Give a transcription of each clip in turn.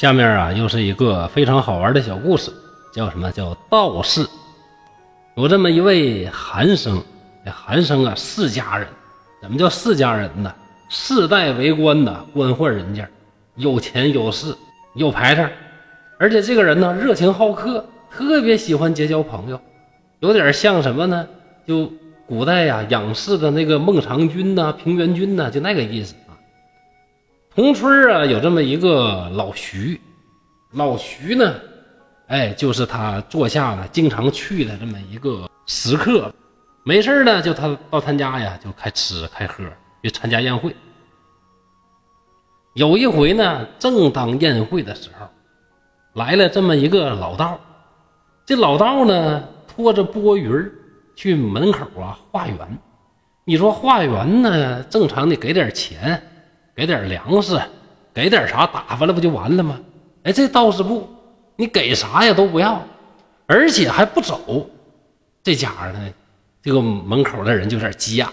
下面啊，又是一个非常好玩的小故事，叫什么叫道士？有这么一位韩生，这韩生啊，世家人。怎么叫世家人呢？世代为官的官宦人家，有钱有势有排场，而且这个人呢，热情好客，特别喜欢结交朋友，有点像什么呢？就古代呀，仰视的那个孟尝君呐、平原君呐，就那个意思。同村啊，有这么一个老徐，老徐呢，哎，就是他坐下了经常去的这么一个食客，没事呢，就他到他家呀，就开吃开喝，去参加宴会。有一回呢，正当宴会的时候，来了这么一个老道，这老道呢，拖着钵盂去门口啊化缘。你说化缘呢，正常得给点钱。给点粮食，给点啥打发了不就完了吗？哎，这道士不，你给啥呀都不要，而且还不走。这家伙呢，这个门口的人就有点急眼，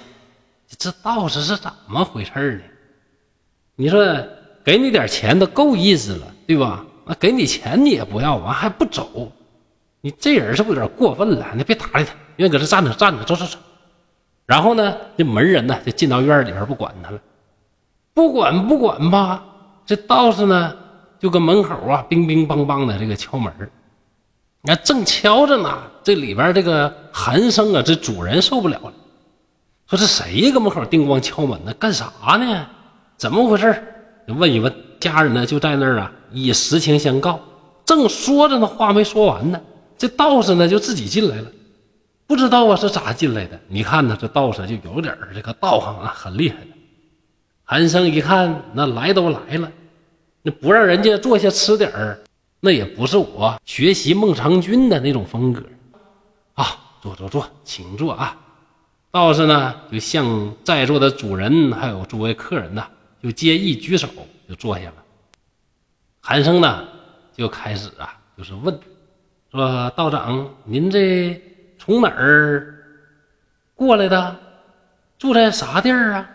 这道士是怎么回事呢？你说给你点钱都够意思了，对吧？那给你钱你也不要，完还不走，你这人是不是有点过分了？你别搭理他，愿意搁这站着站着，走走走。然后呢，这门人呢就进到院里边不管他了。不管不管吧，这道士呢就搁门口啊，乒乒乓乓的这个敲门你看正敲着呢，这里边这个寒生啊，这主人受不了了，说这谁呀搁门口叮咣敲门呢？干啥呢？怎么回事？问一问家人呢，就在那儿啊，以实情相告。正说着呢，话没说完呢，这道士呢就自己进来了，不知道啊是咋进来的。你看呢，这道士就有点这个道行啊，很厉害。韩生一看，那来都来了，那不让人家坐下吃点儿，那也不是我学习孟尝君的那种风格啊！坐坐坐，请坐啊！道士呢，就向在座的主人还有诸位客人呢，就皆一举手就坐下了。韩生呢，就开始啊，就是问说：“道长，您这从哪儿过来的？住在啥地儿啊？”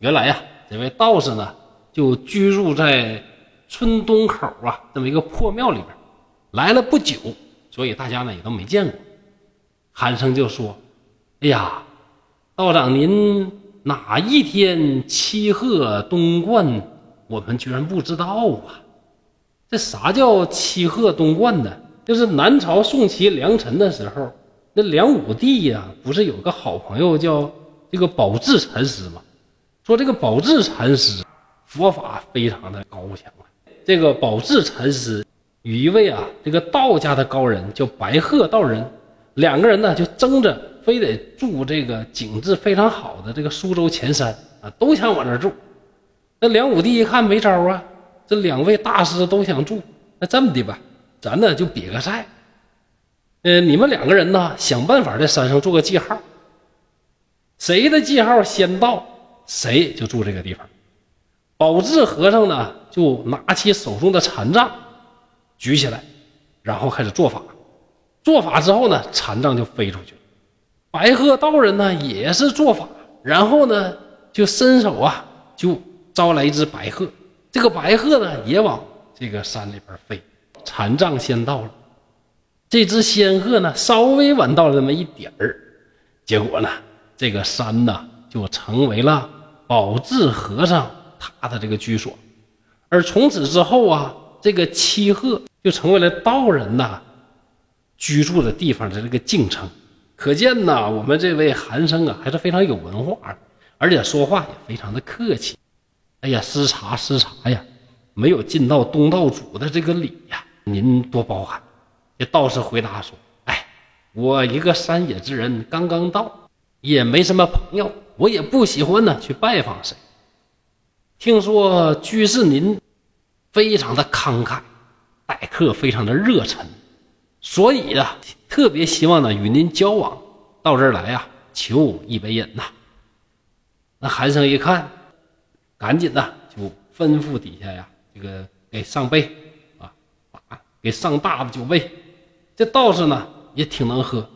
原来呀。这位道士呢，就居住在村东口啊这么一个破庙里边，来了不久，所以大家呢也都没见过。韩生就说：“哎呀，道长您哪一天七鹤东冠，我们居然不知道啊！这啥叫七鹤东冠呢？就是南朝宋齐梁陈的时候，那梁武帝呀，不是有个好朋友叫这个宝志禅师吗？”说这个宝智禅师佛法非常的高强啊，这个宝智禅师与一位啊这个道家的高人叫白鹤道人，两个人呢就争着非得住这个景致非常好的这个苏州前山啊，都想往那住。那梁武帝一看没招啊，这两位大师都想住，那这么的吧，咱呢就比个赛，呃，你们两个人呢想办法在山上做个记号，谁的记号先到。谁就住这个地方。宝智和尚呢，就拿起手中的禅杖，举起来，然后开始做法。做法之后呢，禅杖就飞出去了。白鹤道人呢，也是做法，然后呢，就伸手啊，就招来一只白鹤。这个白鹤呢，也往这个山里边飞。禅杖先到了，这只仙鹤呢，稍微晚到了那么一点儿。结果呢，这个山呢，就成为了。宝智和尚他的这个居所，而从此之后啊，这个七鹤就成为了道人呐居住的地方的这个敬称。可见呐，我们这位韩生啊还是非常有文化的，而且说话也非常的客气。哎呀，失察失察呀，没有尽到东道主的这个礼呀，您多包涵。这道士回答说：“哎，我一个山野之人，刚刚到，也没什么朋友。”我也不喜欢呢去拜访谁。听说居士您非常的慷慨，待客非常的热忱，所以啊，特别希望呢与您交往。到这儿来呀，求一杯饮呐。那韩生一看，赶紧呢就吩咐底下呀，这个给上杯啊，给上大的酒杯。这道士呢也挺能喝，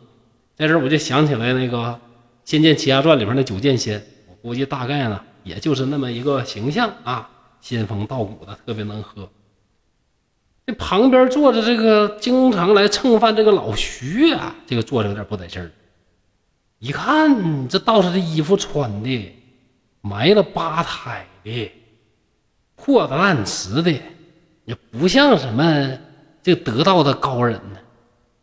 在这儿我就想起来那个。《仙剑奇侠传》里边的九剑仙，我估计大概呢，也就是那么一个形象啊，仙风道骨的，特别能喝。这旁边坐着这个经常来蹭饭这个老徐啊，这个坐着有点不得劲儿。一看这道士的衣服穿的埋了八胎的，破的烂瓷的，也不像什么这得道的高人呢。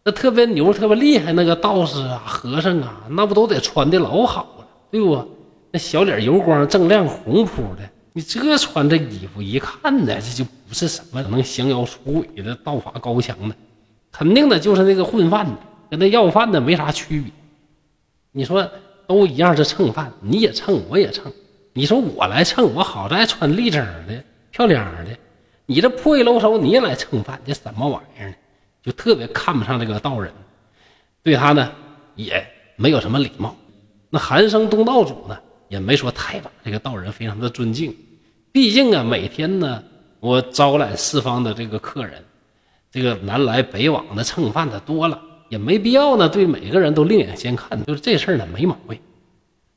那特别牛、特别厉害那个道士啊、和尚啊，那不都得穿的老好了，对不？那小脸油光锃亮、红扑的。你这穿这衣服一看呢，这就不是什么能降妖除鬼的道法高强的，肯定的就是那个混饭的，跟那要饭的没啥区别。你说都一样是蹭饭，你也蹭，我也蹭。你说我来蹭，我好在穿立正的、漂亮的，你这破衣漏手，你也来蹭饭，这什么玩意儿呢？就特别看不上这个道人，对他呢也没有什么礼貌。那寒生东道主呢？也没说太把这个道人非常的尊敬，毕竟啊，每天呢，我招揽四方的这个客人，这个南来北往的蹭饭的多了，也没必要呢，对每个人都另眼相看。就是这事儿呢，没毛病。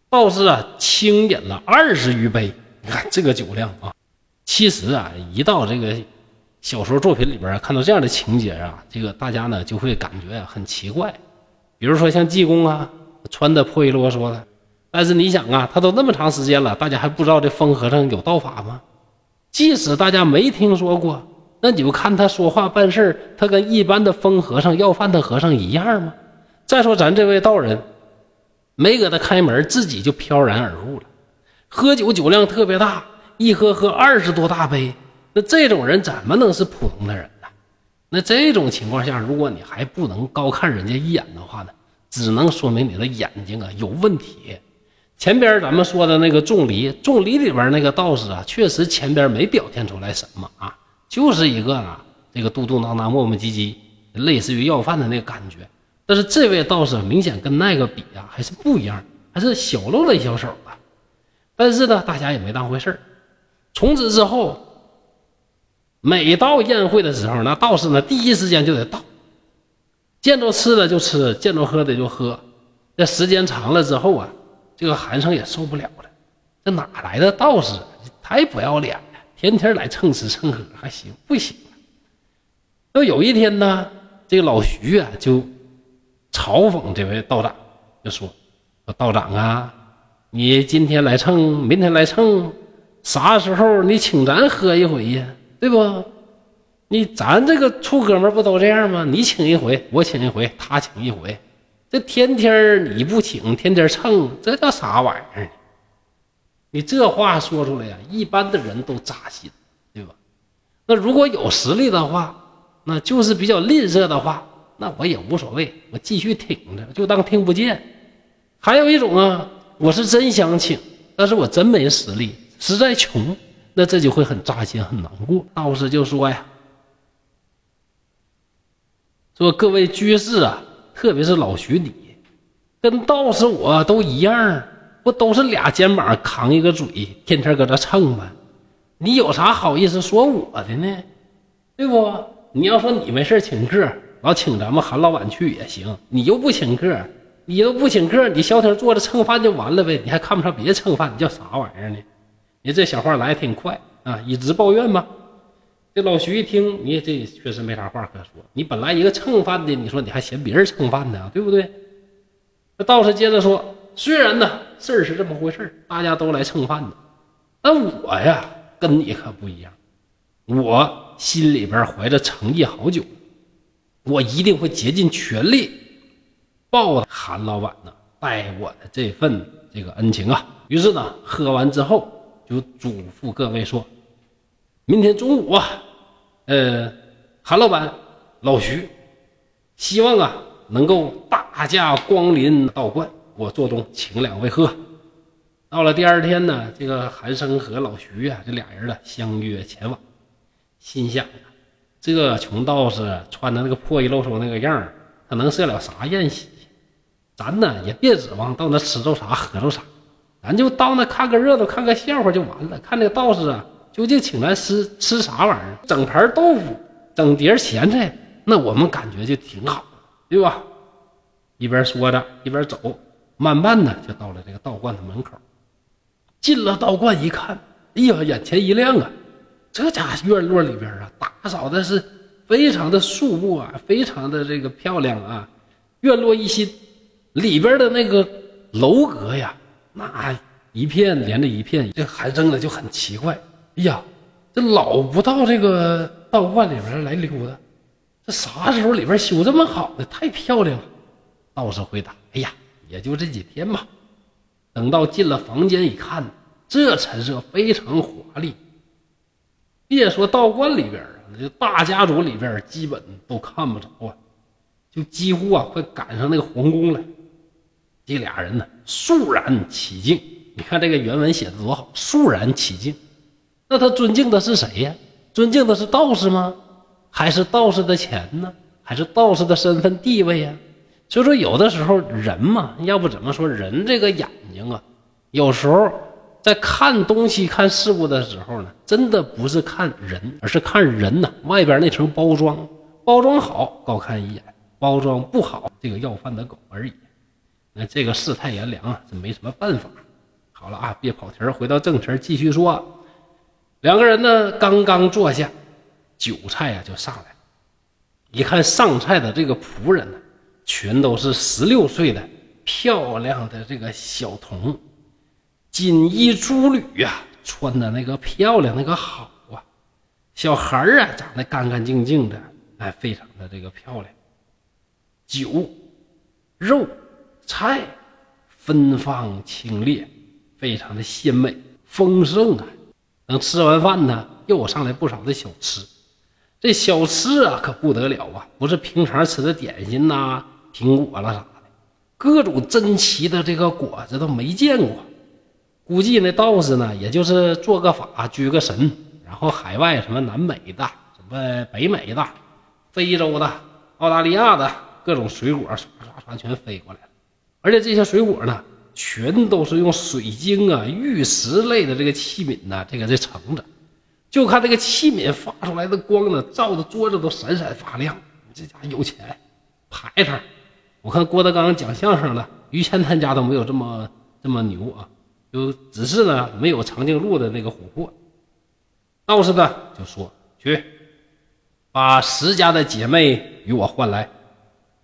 道士啊，轻饮了二十余杯，你看这个酒量啊。其实啊，一到这个小说作品里边看到这样的情节啊，这个大家呢就会感觉很奇怪。比如说像济公啊，穿的破衣啰嗦的。但是你想啊，他都那么长时间了，大家还不知道这疯和尚有道法吗？即使大家没听说过，那你就看他说话办事他跟一般的疯和尚要饭的和尚一样吗？再说咱这位道人，没给他开门，自己就飘然而入了，喝酒酒量特别大，一喝喝二十多大杯，那这种人怎么能是普通的人呢？那这种情况下，如果你还不能高看人家一眼的话呢，只能说明你的眼睛啊有问题。前边咱们说的那个种梨，种梨里边那个道士啊，确实前边没表现出来什么啊，就是一个啊，这个嘟嘟囔囔、磨磨唧唧，类似于要饭的那个感觉。但是这位道士明显跟那个比啊，还是不一样，还是小露了一小手啊。但是呢，大家也没当回事。从此之后，每到宴会的时候，那道士呢，第一时间就得到，见着吃的就吃，见着喝的就喝。这时间长了之后啊。这个韩生也受不了了，这哪来的道士？太不要脸了！天天来蹭吃蹭喝，还行不行？那有一天呢，这个老徐啊就嘲讽这位道长，就说：“说道长啊，你今天来蹭，明天来蹭，啥时候你请咱喝一回呀？对不？你咱这个处哥们不都这样吗？你请一回，我请一回，他请一回。”这天天你不请，天天蹭，这叫啥玩意儿？你这话说出来呀，一般的人都扎心，对吧？那如果有实力的话，那就是比较吝啬的话，那我也无所谓，我继续挺着，就当听不见。还有一种啊，我是真想请，但是我真没实力，实在穷，那这就会很扎心，很难过。道士就说呀，说各位居士啊。特别是老徐你，跟道士我都一样，不都是俩肩膀扛一个嘴，天天搁这蹭吗？你有啥好意思说我的呢？对不？你要说你没事请客，老请咱们韩老板去也行。你又不请客，你都不请客，你消停坐着蹭饭就完了呗？你还看不上别人蹭饭，你叫啥玩意儿呢？你这小话来挺快啊，一直抱怨吧。这老徐一听，你这确实没啥话可说。你本来一个蹭饭的，你说你还嫌别人蹭饭呢，对不对？那道士接着说：“虽然呢事儿是这么回事大家都来蹭饭的，但我呀跟你可不一样，我心里边怀着诚意好久，我一定会竭尽全力报韩老板呢待我的这份这个恩情啊。”于是呢，喝完之后就嘱咐各位说。明天中午啊，呃，韩老板、老徐，希望啊能够大驾光临道观，我做东请两位喝。到了第二天呢，这个韩生和老徐啊，这俩人呢相约前往，心想这穷道士穿的那个破衣露手那个样，他能设了啥宴席？咱呢也别指望到那吃着啥喝着啥，咱就到那看个热闹，看个笑话就完了。看那个道士啊。究竟请咱吃吃啥玩意儿？整盘豆腐，整碟咸菜，那我们感觉就挺好，对吧？一边说着，一边走，慢慢的就到了这个道观的门口。进了道观一看，哎呀，眼前一亮啊！这家院落里边啊，打扫的是非常的肃穆啊，非常的这个漂亮啊，院落一新，里边的那个楼阁呀，那一片连着一片，这韩生呢就很奇怪，哎呀，这老不到这个道观里边来溜达，这啥时候里边修这么好的，太漂亮了。道士回答：“哎呀，也就这几天吧。”等到进了房间一看，这陈设非常华丽。别说道观里边啊，就大家族里边基本都看不着啊，就几乎啊快赶上那个皇宫了。这俩人呢，肃然起敬。你看这个原文写的多好，肃然起敬。那他尊敬的是谁呀？尊敬的是道士吗？还是道士的钱呢？还是道士的身份地位呀？所以说，有的时候人嘛，要不怎么说人这个眼睛啊，有时候在看东西、看事物的时候呢，真的不是看人，而是看人呐外边那层包装。包装好，高看一眼；包装不好，这个要饭的狗而已。那这个世态炎凉啊，这没什么办法。好了啊，别跑题儿，回到正题继续说。两个人呢，刚刚坐下，酒菜呀就上来了。一看上菜的这个仆人呢。全都是十六岁的漂亮的这个小童，锦衣珠履呀，穿的那个漂亮，那个好啊。小孩儿啊，长得干干净净的，哎，非常的这个漂亮。酒、肉、菜芬芳清冽，非常的鲜美丰盛啊。等吃完饭呢，又上来不少的小吃。这小吃啊，可不得了啊，不是平常吃的点心呐。苹果了啥的，各种珍奇的这个果子都没见过。估计那道士呢，也就是做个法、拘个神，然后海外什么南美的、什么北美的、非洲的、澳大利亚的各种水果，唰唰唰全飞过来了。而且这些水果呢，全都是用水晶啊、玉石类的这个器皿呢，这个这盛着。就看这个器皿发出来的光呢，照的桌子都闪闪发亮。这家有钱，排场。我看郭德纲讲相声了，于谦他家都没有这么这么牛啊，就只是呢没有长颈鹿的那个琥珀。道士呢就说：“去，把石家的姐妹与我换来。”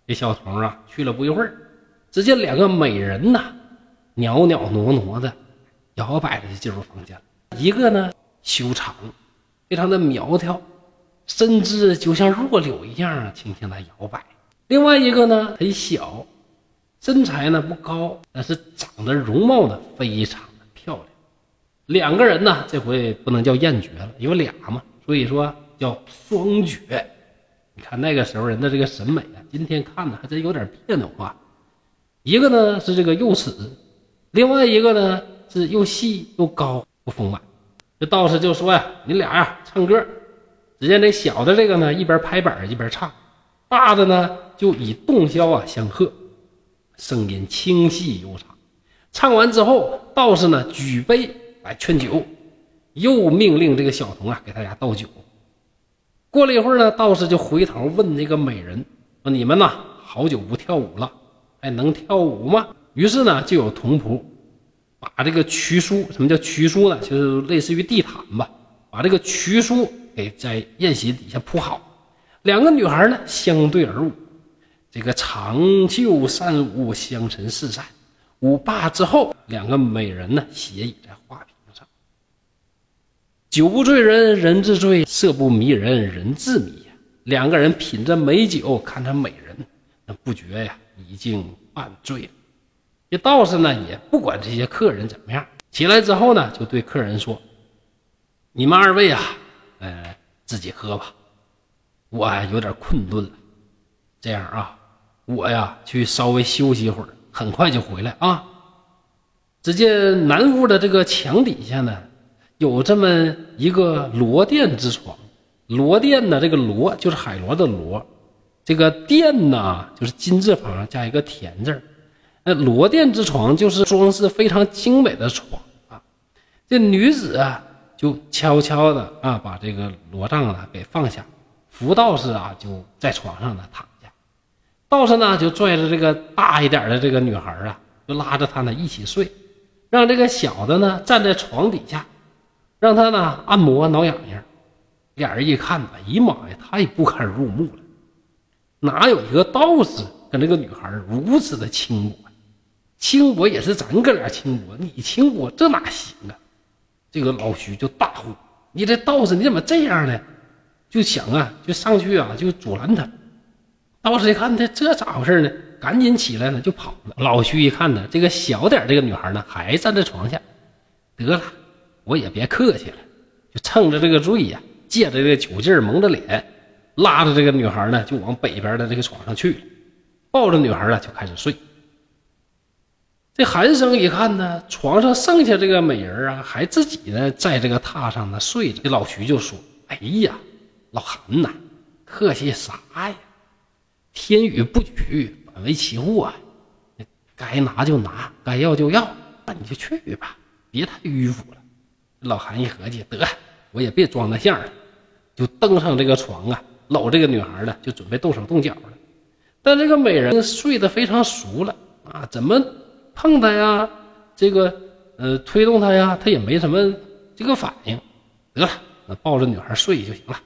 这小童啊去了不一会儿，只见两个美人呐，袅袅挪挪的，摇摆着就进入房间了。一个呢修长，非常的苗条，身姿就像弱柳一样轻轻的摇摆。另外一个呢很小，身材呢不高，但是长得容貌呢非常的漂亮。两个人呢这回不能叫艳绝了，有俩嘛，所以说叫双绝。你看那个时候人的这个审美啊，今天看呢还真有点别扭啊。一个呢是这个幼齿，另外一个呢是又细又高又丰满。这道士就说呀：“你俩呀唱歌。”只见这小的这个呢一边拍板一边唱。大的呢，就以洞箫啊相和，声音清细悠长。唱完之后，道士呢举杯来劝酒，又命令这个小童啊给大家倒酒。过了一会儿呢，道士就回头问那个美人说：“你们呐，好久不跳舞了，还能跳舞吗？”于是呢，就有童仆把这个曲书，什么叫曲书呢？就是类似于地毯吧，把这个曲书给在宴席底下铺好。两个女孩呢相对而舞，这个长袖善舞，香尘四散。舞罢之后，两个美人呢斜倚在花瓶上。酒不醉人人自醉，色不迷人人自迷呀。两个人品着美酒，看着美人，那不觉呀已经半醉了。这道士呢也不管这些客人怎么样，起来之后呢就对客人说：“你们二位啊，呃，自己喝吧。”我有点困顿了，这样啊，我呀去稍微休息一会儿，很快就回来啊。只见南屋的这个墙底下呢，有这么一个罗垫之床。罗垫呢，这个罗就是海螺的螺，这个垫呢就是金字旁加一个田字那罗垫之床就是装饰非常精美的床啊。这女子啊，就悄悄的啊把这个罗帐呢给放下。福道士啊，就在床上呢躺下，道士呢就拽着这个大一点的这个女孩啊，就拉着她呢一起睡，让这个小的呢站在床底下，让她呢按摩挠痒痒。俩人一看，哎呀妈呀，太不堪入目了！哪有一个道士跟这个女孩如此的轻薄？轻薄也是咱哥俩轻薄，你轻薄这哪行啊？这个老徐就大呼：“你这道士你怎么这样呢？”就想啊，就上去啊，就阻拦他。道士一看他这咋回事呢？赶紧起来了，就跑了。老徐一看呢，这个小点这个女孩呢，还站在床下。得了，我也别客气了，就趁着这个醉呀，借着这个酒劲，蒙着脸，拉着这个女孩呢，就往北边的这个床上去了，抱着女孩呢，就开始睡。这韩生一看呢，床上剩下这个美人啊，还自己呢，在这个榻上呢睡着。这老徐就说：“哎呀，老韩呐，客气啥呀？天雨不举。”为其物啊，该拿就拿，该要就要，那你就去吧，别太迂腐了。老韩一合计，得，我也别装那相了，就登上这个床啊，搂这个女孩呢，就准备动手动脚了。但这个美人睡得非常熟了啊，怎么碰她呀？这个呃，推动她呀，她也没什么这个反应。得了，那抱着女孩睡就行了。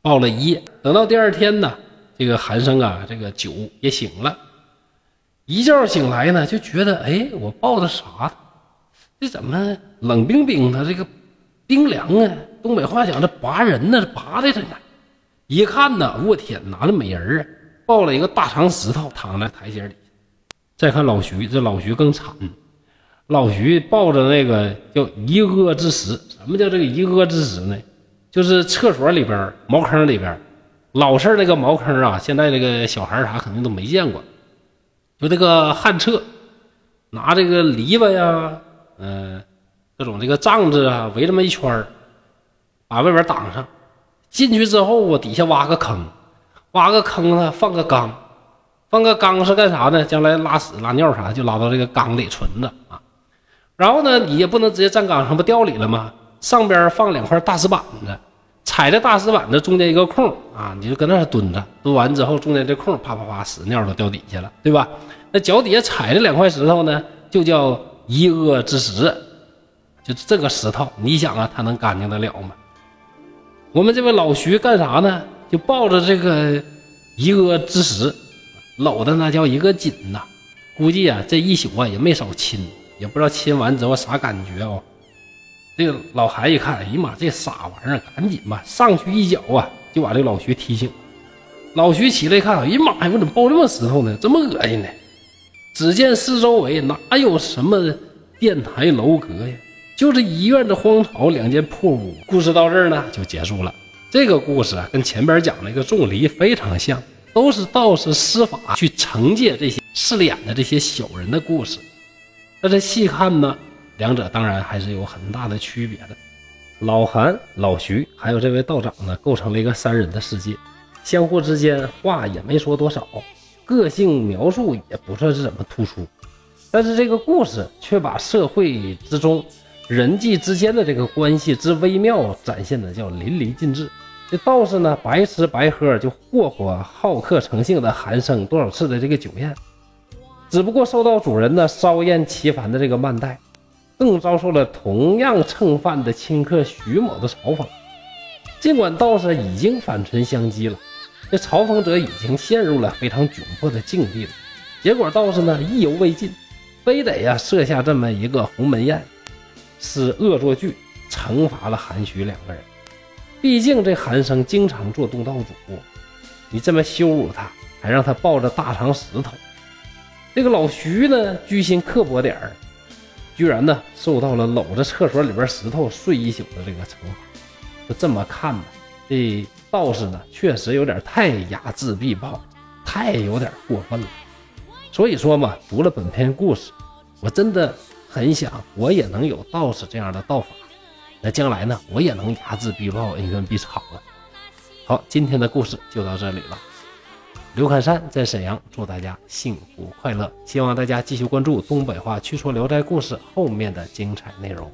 抱了一夜，等到第二天呢。这个寒生啊，这个酒也醒了，一觉醒来呢，就觉得哎，我抱的啥？这怎么冷冰冰的？这个冰凉啊！东北话讲，这拔人呢，拔的这呢。一看呢，我天，拿的美人啊，抱了一个大长石头，躺在台阶里。再看老徐，这老徐更惨，老徐抱着那个叫一阿之石。什么叫这个一阿之石呢？就是厕所里边茅坑里边。老式那个茅坑啊，现在这个小孩啥肯定都没见过。就这个旱厕，拿这个篱笆呀，嗯，各种这个帐子啊，围这么一圈把外边挡上。进去之后啊，底下挖个坑，挖个坑呢，放个缸，放个缸是干啥呢？将来拉屎拉尿啥就拉到这个缸里存着啊。然后呢，你也不能直接站缸上，不掉里了吗？上边放两块大石板子。踩着大石板子中间一个空啊，你就搁那蹲着，蹲完之后中间这空啪啪啪屎尿都掉底下了，对吧？那脚底下踩着两块石头呢，就叫一阿之石，就这个石头，你想啊，它能干净得了吗？我们这位老徐干啥呢？就抱着这个一个之石，搂的那叫一个紧呐，估计啊这一宿啊也没少亲，也不知道亲完之后啥感觉哦。这个老韩一看，哎呀妈，这傻玩意儿，赶紧吧，上去一脚啊，就把这老徐踢醒。老徐起来一看，哎呀妈呀，我怎么抱这么石头呢？这么恶心呢？只见四周围哪有什么殿台楼阁呀，就是医院的荒草两间破屋。故事到这儿呢就结束了。这个故事啊，跟前边讲那个仲离非常像，都是道士施法去惩戒这些势利眼的这些小人的故事。但是细看呢。两者当然还是有很大的区别的。老韩、老徐还有这位道长呢，构成了一个三人的世界，相互之间话也没说多少，个性描述也不算是怎么突出，但是这个故事却把社会之中人际之间的这个关系之微妙展现的叫淋漓尽致。这道士呢，白吃白喝就霍霍好客成性的韩生多少次的这个酒宴，只不过受到主人呢稍厌其烦的这个慢待。更遭受了同样蹭饭的亲客徐某的嘲讽。尽管道士已经反唇相讥了，这嘲讽者已经陷入了非常窘迫的境地了。结果道士呢意犹未尽，非得呀设下这么一个鸿门宴，是恶作剧惩罚了韩徐两个人。毕竟这韩生经常做东道主，你这么羞辱他，还让他抱着大长石头，这个老徐呢居心刻薄点儿。居然呢，受到了搂着厕所里边石头睡一宿的这个惩罚。就这么看吧，这道士呢，确实有点太睚眦必报，太有点过分了。所以说嘛，读了本篇故事，我真的很想我也能有道士这样的道法，那将来呢，我也能睚眦必报，恩怨必偿了。好，今天的故事就到这里了。刘侃山在沈阳，祝大家幸福快乐。希望大家继续关注东北话趣说聊斋故事后面的精彩内容。